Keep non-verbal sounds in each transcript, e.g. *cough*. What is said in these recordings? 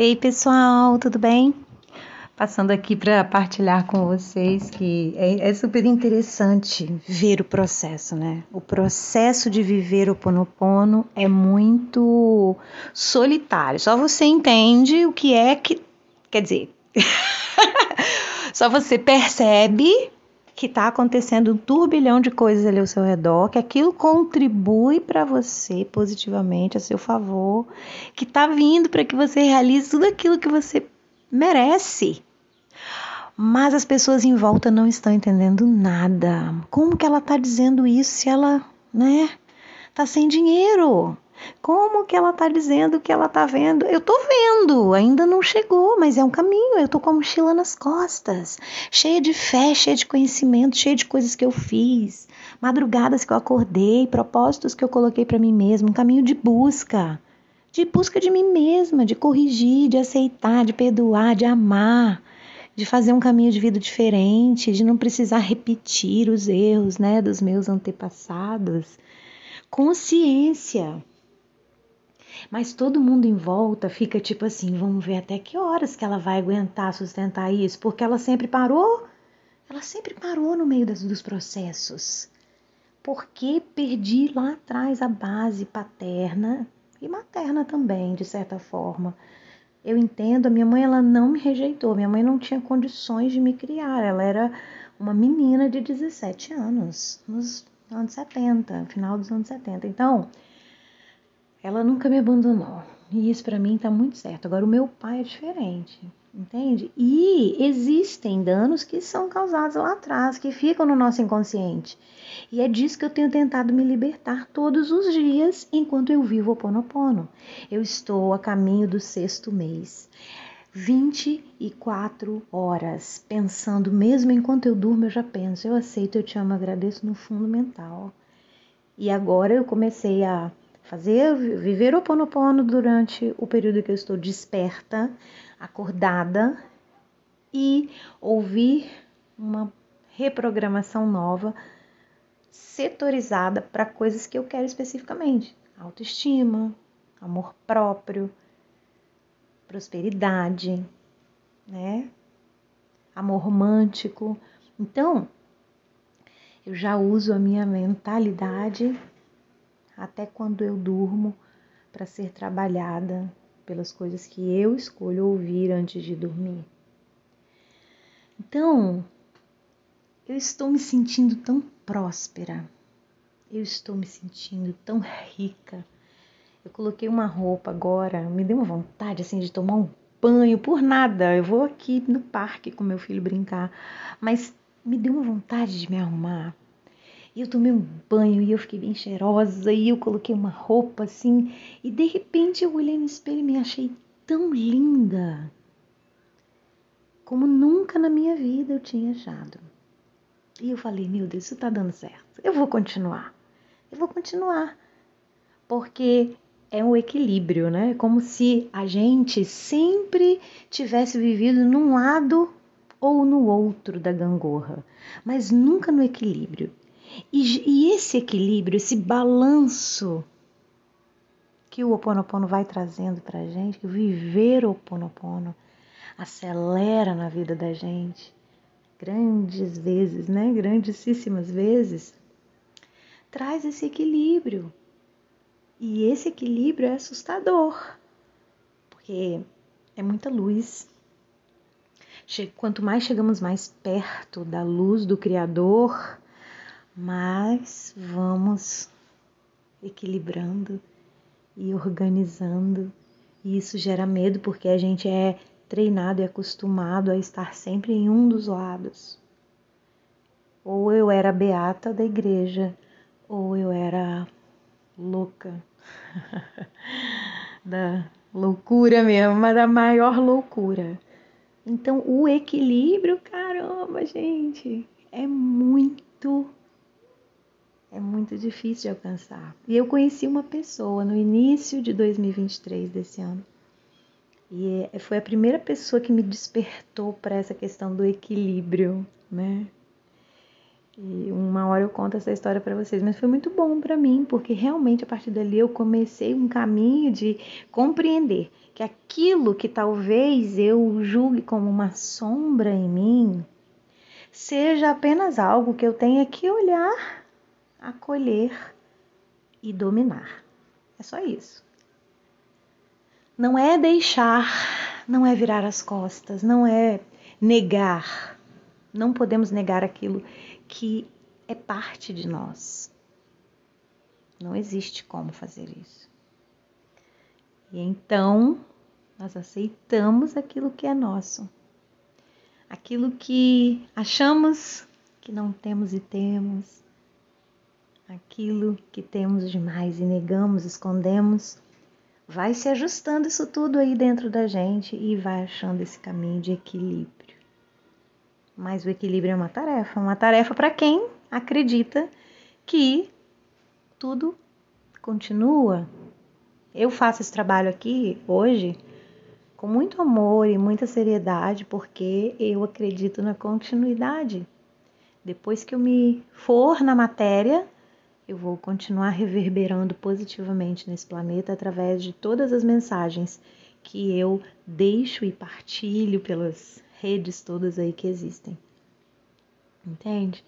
Ei pessoal, tudo bem? Passando aqui para partilhar com vocês que é, é, super interessante ver o processo, né? O processo de viver o Ponopono é muito solitário. Só você entende o que é que. Quer dizer, *laughs* só você percebe que está acontecendo um turbilhão de coisas ali ao seu redor, que aquilo contribui para você positivamente, a seu favor, que está vindo para que você realize tudo aquilo que você merece. Mas as pessoas em volta não estão entendendo nada. Como que ela está dizendo isso se ela, né, tá sem dinheiro? Como que ela está dizendo que ela está vendo? Eu estou vendo, ainda não chegou, mas é um caminho. Eu estou com a mochila nas costas, cheia de fé, cheia de conhecimento, cheia de coisas que eu fiz, madrugadas que eu acordei, propósitos que eu coloquei para mim mesma, um caminho de busca, de busca de mim mesma, de corrigir, de aceitar, de perdoar, de amar, de fazer um caminho de vida diferente, de não precisar repetir os erros, né, dos meus antepassados. Consciência mas todo mundo em volta fica tipo assim: vamos ver até que horas que ela vai aguentar sustentar isso, porque ela sempre parou, ela sempre parou no meio das, dos processos. Porque perdi lá atrás a base paterna e materna também, de certa forma. Eu entendo, a minha mãe ela não me rejeitou, minha mãe não tinha condições de me criar, ela era uma menina de 17 anos, nos anos 70, final dos anos 70. Então, ela nunca me abandonou. E isso para mim tá muito certo. Agora o meu pai é diferente, entende? E existem danos que são causados lá atrás, que ficam no nosso inconsciente. E é disso que eu tenho tentado me libertar todos os dias enquanto eu vivo o Ponopono. Eu estou a caminho do sexto mês. 24 horas pensando, mesmo enquanto eu durmo, eu já penso, eu aceito, eu te amo, agradeço no fundo mental. E agora eu comecei a fazer viver o ponopono durante o período que eu estou desperta, acordada e ouvir uma reprogramação nova setorizada para coisas que eu quero especificamente: autoestima, amor próprio, prosperidade, né? Amor romântico. Então, eu já uso a minha mentalidade até quando eu durmo para ser trabalhada pelas coisas que eu escolho ouvir antes de dormir. Então, eu estou me sentindo tão próspera, eu estou me sentindo tão rica. Eu coloquei uma roupa agora, me deu uma vontade assim de tomar um banho por nada. Eu vou aqui no parque com meu filho brincar, mas me deu uma vontade de me arrumar e eu tomei um banho e eu fiquei bem cheirosa e eu coloquei uma roupa assim e de repente eu olhei no espelho e me achei tão linda como nunca na minha vida eu tinha achado. E eu falei, meu Deus, isso tá dando certo. Eu vou continuar. Eu vou continuar. Porque é um equilíbrio, né? Como se a gente sempre tivesse vivido num lado ou no outro da gangorra, mas nunca no equilíbrio. E, e esse equilíbrio, esse balanço que o Oponopono vai trazendo para a gente, que viver o Oponopono acelera na vida da gente, grandes vezes, né? Grandíssimas vezes, traz esse equilíbrio. E esse equilíbrio é assustador, porque é muita luz. Quanto mais chegamos mais perto da luz do Criador, mas vamos equilibrando e organizando. E isso gera medo porque a gente é treinado e acostumado a estar sempre em um dos lados. Ou eu era beata da igreja, ou eu era louca. *laughs* da loucura mesmo, mas da maior loucura. Então, o equilíbrio, caramba, gente, é muito muito difícil de alcançar. E eu conheci uma pessoa no início de 2023 desse ano. E é, foi a primeira pessoa que me despertou para essa questão do equilíbrio, né? E uma hora eu conto essa história para vocês, mas foi muito bom para mim, porque realmente a partir dali eu comecei um caminho de compreender que aquilo que talvez eu julgue como uma sombra em mim, seja apenas algo que eu tenha que olhar, acolher e dominar. É só isso. Não é deixar, não é virar as costas, não é negar. Não podemos negar aquilo que é parte de nós. Não existe como fazer isso. E então nós aceitamos aquilo que é nosso, aquilo que achamos que não temos e temos, aquilo que temos demais e negamos, escondemos, vai se ajustando isso tudo aí dentro da gente e vai achando esse caminho de equilíbrio. Mas o equilíbrio é uma tarefa, uma tarefa para quem acredita que tudo continua. Eu faço esse trabalho aqui hoje com muito amor e muita seriedade, porque eu acredito na continuidade. Depois que eu me for na matéria, eu vou continuar reverberando positivamente nesse planeta através de todas as mensagens que eu deixo e partilho pelas redes todas aí que existem. Entende?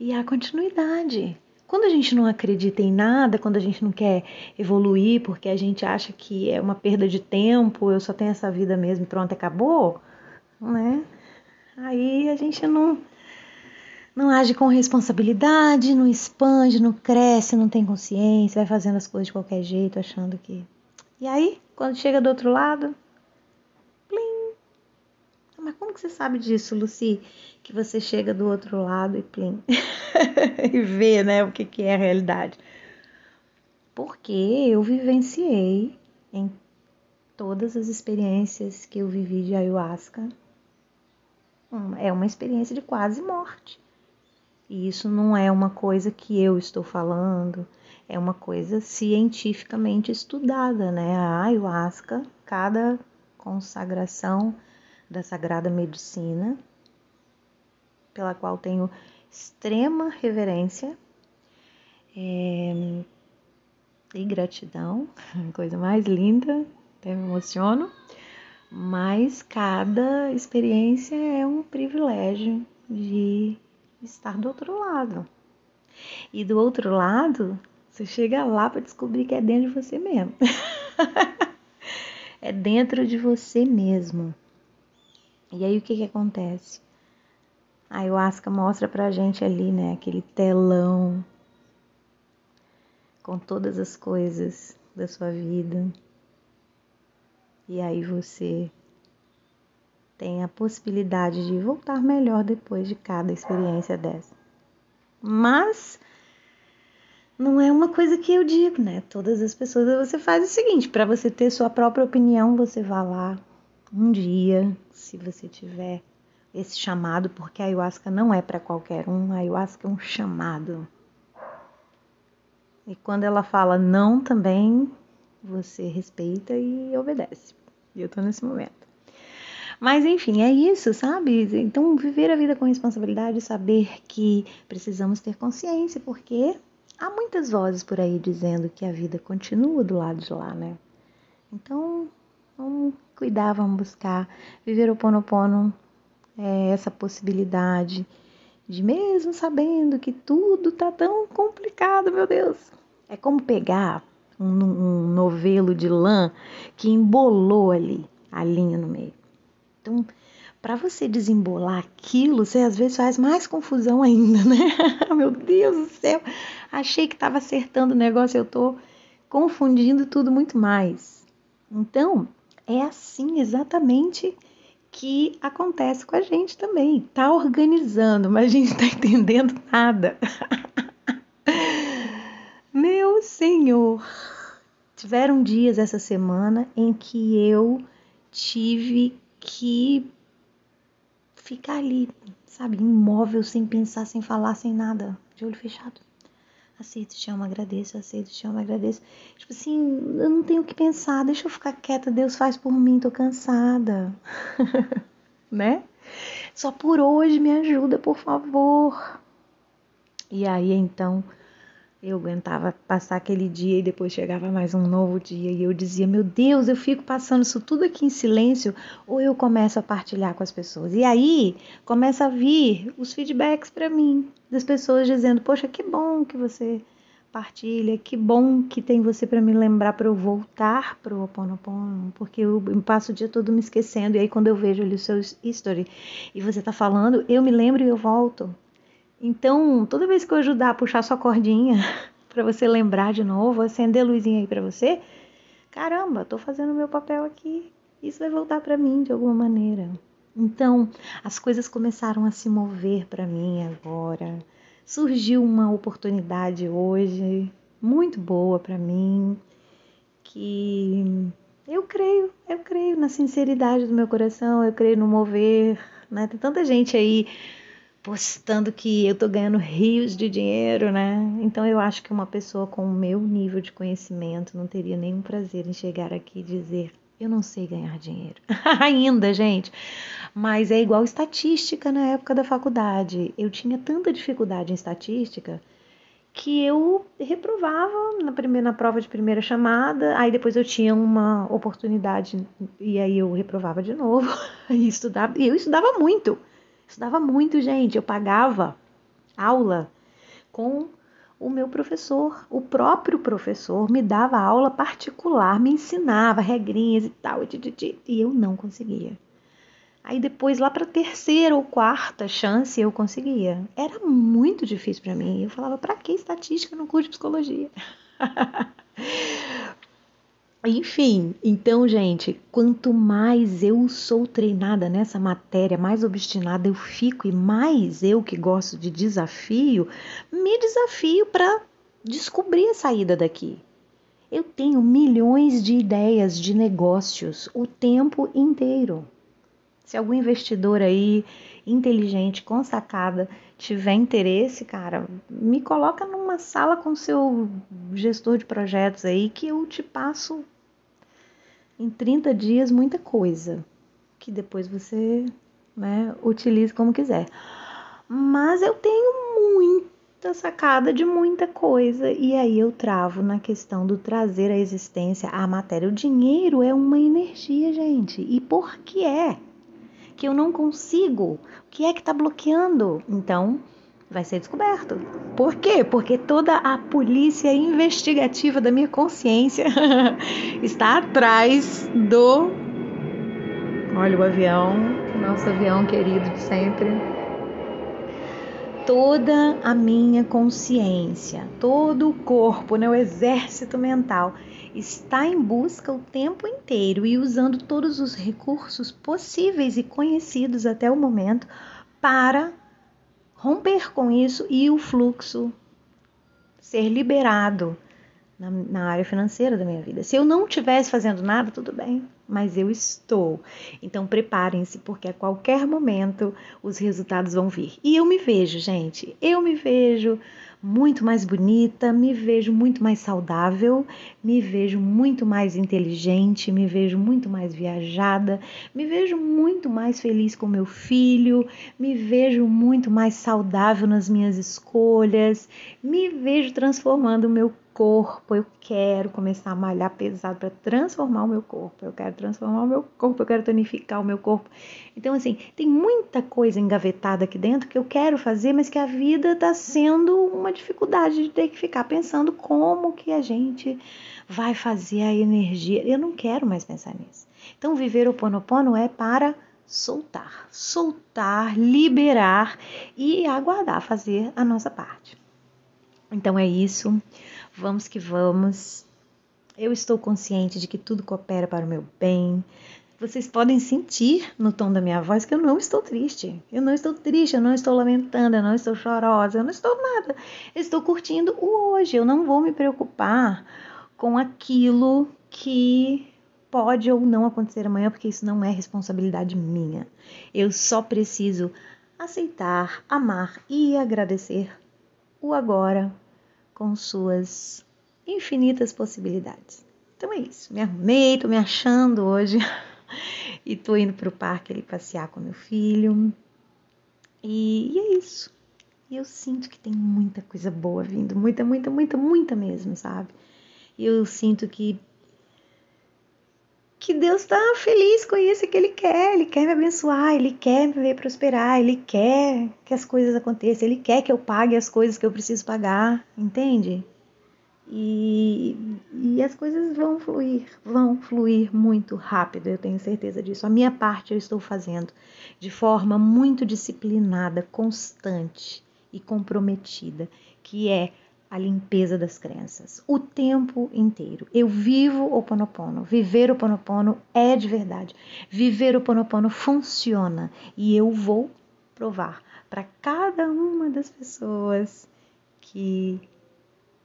E a continuidade. Quando a gente não acredita em nada, quando a gente não quer evoluir porque a gente acha que é uma perda de tempo, eu só tenho essa vida mesmo e pronto, acabou, né? Aí a gente não não age com responsabilidade, não expande, não cresce, não tem consciência, vai fazendo as coisas de qualquer jeito, achando que. E aí, quando chega do outro lado, mas como que você sabe disso, Lucy? Que você chega do outro lado e plim. *laughs* e vê, né, o que, que é a realidade. Porque eu vivenciei em todas as experiências que eu vivi de ayahuasca. É uma experiência de quase morte. E isso não é uma coisa que eu estou falando, é uma coisa cientificamente estudada, né? A ayahuasca, cada consagração da Sagrada Medicina, pela qual tenho extrema reverência é, e gratidão, *laughs* coisa mais linda, até me emociono, mas cada experiência é um privilégio de estar do outro lado. E do outro lado, você chega lá para descobrir que é dentro de você mesmo. *laughs* é dentro de você mesmo. E aí o que que acontece? A ayahuasca mostra pra gente ali, né, aquele telão com todas as coisas da sua vida. E aí você tem a possibilidade de voltar melhor depois de cada experiência dessa. Mas não é uma coisa que eu digo, né? Todas as pessoas você faz o seguinte, para você ter sua própria opinião, você vá lá, um dia, se você tiver esse chamado, porque a ayahuasca não é para qualquer um, a ayahuasca é um chamado. E quando ela fala não também, você respeita e obedece. E eu tô nesse momento. Mas enfim, é isso, sabe? Então, viver a vida com responsabilidade, saber que precisamos ter consciência, porque há muitas vozes por aí dizendo que a vida continua do lado de lá, né? Então, vamos cuidar, vamos buscar viver o Ponopono, é, essa possibilidade de mesmo sabendo que tudo tá tão complicado, meu Deus. É como pegar um, um novelo de lã que embolou ali a linha no meio. Então, para você desembolar aquilo, você às vezes faz mais confusão ainda, né? *laughs* meu Deus do céu, achei que estava acertando o negócio, eu tô confundindo tudo muito mais. Então, é assim exatamente que acontece com a gente também. Tá organizando, mas a gente não tá entendendo nada. *laughs* Meu Senhor! Tiveram dias essa semana em que eu tive que ficar ali, sabe, imóvel, sem pensar, sem falar, sem nada, de olho fechado aceito, te amo, agradeço, aceito, te amo, agradeço. Tipo assim, eu não tenho o que pensar, deixa eu ficar quieta, Deus faz por mim, tô cansada. *laughs* né? Só por hoje me ajuda, por favor. E aí então eu aguentava passar aquele dia e depois chegava mais um novo dia e eu dizia: Meu Deus, eu fico passando isso tudo aqui em silêncio ou eu começo a partilhar com as pessoas? E aí começa a vir os feedbacks para mim das pessoas dizendo: Poxa, que bom que você partilha, que bom que tem você para me lembrar para eu voltar para o Oponopono, porque eu passo o dia todo me esquecendo e aí quando eu vejo ali o seu history e você tá falando, eu me lembro e eu volto. Então, toda vez que eu ajudar a puxar sua cordinha *laughs* para você lembrar de novo, acender a luzinha aí para você, caramba, tô fazendo meu papel aqui. Isso vai voltar para mim de alguma maneira. Então, as coisas começaram a se mover para mim agora. Surgiu uma oportunidade hoje muito boa para mim, que eu creio, eu creio na sinceridade do meu coração, eu creio no mover, né? Tem tanta gente aí postando que eu tô ganhando rios de dinheiro, né? Então eu acho que uma pessoa com o meu nível de conhecimento não teria nenhum prazer em chegar aqui e dizer eu não sei ganhar dinheiro. *laughs* Ainda, gente. Mas é igual estatística na época da faculdade. Eu tinha tanta dificuldade em estatística que eu reprovava na primeira na prova de primeira chamada, aí depois eu tinha uma oportunidade e aí eu reprovava de novo *laughs* e estudava, e eu estudava muito. Estudava muito, gente. Eu pagava aula com o meu professor. O próprio professor me dava aula particular, me ensinava regrinhas e tal, e eu não conseguia. Aí depois, lá para terceira ou quarta chance, eu conseguia. Era muito difícil para mim. Eu falava, para que estatística no curso de psicologia? *laughs* Enfim, então, gente, quanto mais eu sou treinada nessa matéria, mais obstinada eu fico e mais eu que gosto de desafio, me desafio para descobrir a saída daqui. Eu tenho milhões de ideias de negócios o tempo inteiro. Se algum investidor aí inteligente, com sacada, tiver interesse, cara, me coloca numa sala com seu gestor de projetos aí que eu te passo em 30 dias muita coisa, que depois você né, utilize como quiser. Mas eu tenho muita sacada de muita coisa, e aí eu travo na questão do trazer à existência a matéria. O dinheiro é uma energia, gente, e por que é que eu não consigo? O que é que está bloqueando? Então, vai ser descoberto. Por quê? Porque toda a polícia investigativa da minha consciência *laughs* está atrás do. Olha o avião, nosso avião querido de sempre. Toda a minha consciência, todo o corpo, né, o exército mental, está em busca o tempo inteiro e usando todos os recursos possíveis e conhecidos até o momento para romper com isso e o fluxo ser liberado na, na, área financeira da minha vida. Se eu não estivesse fazendo nada, tudo bem, mas eu estou. Então preparem-se, porque a qualquer momento os resultados vão vir. E eu me vejo, gente, eu me vejo muito mais bonita, me vejo muito mais saudável, me vejo muito mais inteligente, me vejo muito mais viajada, me vejo muito mais feliz com meu filho, me vejo muito mais saudável nas minhas escolhas, me vejo transformando o meu corpo, eu quero começar a malhar pesado para transformar o meu corpo, eu quero transformar o meu corpo, eu quero tonificar o meu corpo. Então, assim, tem muita coisa engavetada aqui dentro que eu quero fazer, mas que a vida está sendo uma dificuldade de ter que ficar pensando como que a gente vai fazer a energia. Eu não quero mais pensar nisso. Então, viver o Ponopono é para soltar, soltar, liberar e aguardar fazer a nossa parte. Então é isso. Vamos que vamos. Eu estou consciente de que tudo coopera para o meu bem. Vocês podem sentir no tom da minha voz que eu não estou triste. Eu não estou triste, eu não estou lamentando, eu não estou chorosa, eu não estou nada. Eu estou curtindo o hoje. Eu não vou me preocupar com aquilo que pode ou não acontecer amanhã, porque isso não é responsabilidade minha. Eu só preciso aceitar, amar e agradecer o agora, com suas infinitas possibilidades. Então é isso. Me arrumei, tô me achando hoje *laughs* e tô indo pro parque ali passear com meu filho. E, é isso. E eu sinto que tem muita coisa boa vindo, muita, muita, muita, muita mesmo, sabe? E eu sinto que que Deus está feliz com isso que Ele quer. Ele quer me abençoar, Ele quer me ver prosperar, Ele quer que as coisas aconteçam, Ele quer que eu pague as coisas que eu preciso pagar, entende? E, e as coisas vão fluir, vão fluir muito rápido, eu tenho certeza disso. A minha parte eu estou fazendo de forma muito disciplinada, constante e comprometida, que é a limpeza das crenças o tempo inteiro. Eu vivo o Ponopono. Viver o Ponopono é de verdade. Viver o Ponopono funciona e eu vou provar para cada uma das pessoas que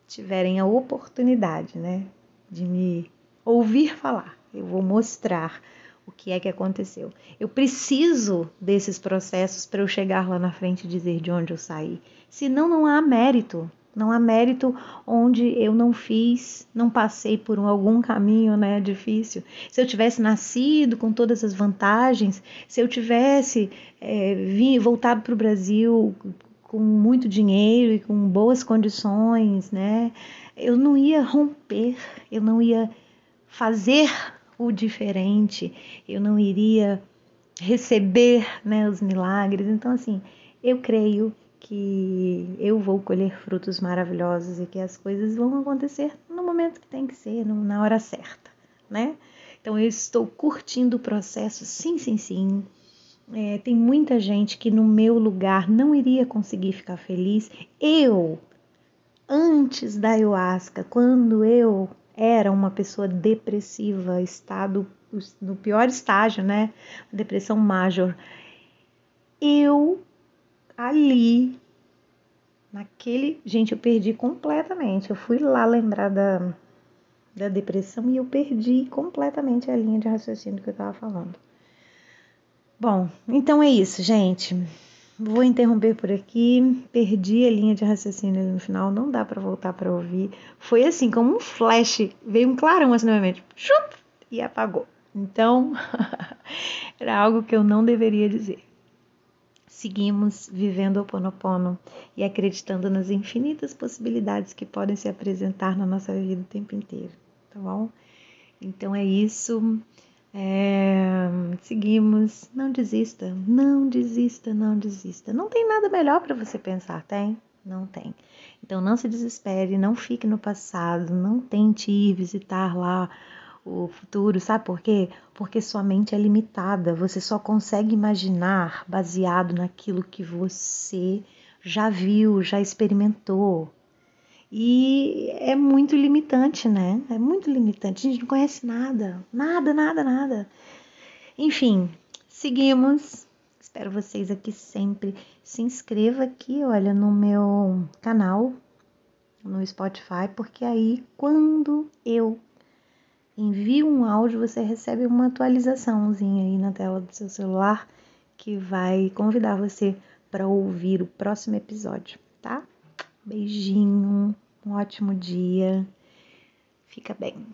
tiverem a oportunidade, né, de me ouvir falar. Eu vou mostrar o que é que aconteceu. Eu preciso desses processos para eu chegar lá na frente e dizer de onde eu saí. Senão não há mérito não há mérito onde eu não fiz, não passei por algum caminho né, difícil. Se eu tivesse nascido com todas as vantagens, se eu tivesse é, vim, voltado para o Brasil com muito dinheiro e com boas condições, né, eu não ia romper, eu não ia fazer o diferente, eu não iria receber né, os milagres. Então, assim, eu creio que eu vou colher frutos maravilhosos e que as coisas vão acontecer no momento que tem que ser, na hora certa, né? Então eu estou curtindo o processo, sim, sim, sim. É, tem muita gente que no meu lugar não iria conseguir ficar feliz. Eu, antes da ayahuasca, quando eu era uma pessoa depressiva, estado no pior estágio, né? Depressão major. Eu ali, naquele. Gente, eu perdi completamente. Eu fui lá lembrar da, da depressão e eu perdi completamente a linha de raciocínio que eu tava falando. Bom, então é isso, gente. Vou interromper por aqui. Perdi a linha de raciocínio no final, não dá para voltar para ouvir. Foi assim, como um flash, veio um clarão assim na minha mente, chup, e apagou. Então, *laughs* era algo que eu não deveria dizer seguimos vivendo o Ponopono e acreditando nas infinitas possibilidades que podem se apresentar na nossa vida o tempo inteiro, tá bom? Então é isso. É, seguimos. Não desista, não desista, não desista. Não tem nada melhor para você pensar, tem? Não tem. Então não se desespere, não fique no passado, não tente ir visitar lá o futuro, sabe por quê? Porque sua mente é limitada, você só consegue imaginar baseado naquilo que você já viu, já experimentou. E é muito limitante, né? É muito limitante. A gente não conhece nada, nada, nada, nada. Enfim, seguimos. Espero vocês aqui sempre. Se inscreva aqui, olha, no meu canal no Spotify, porque aí quando eu envia um áudio, você recebe uma atualizaçãozinha aí na tela do seu celular que vai convidar você para ouvir o próximo episódio, tá? Beijinho, um ótimo dia. Fica bem.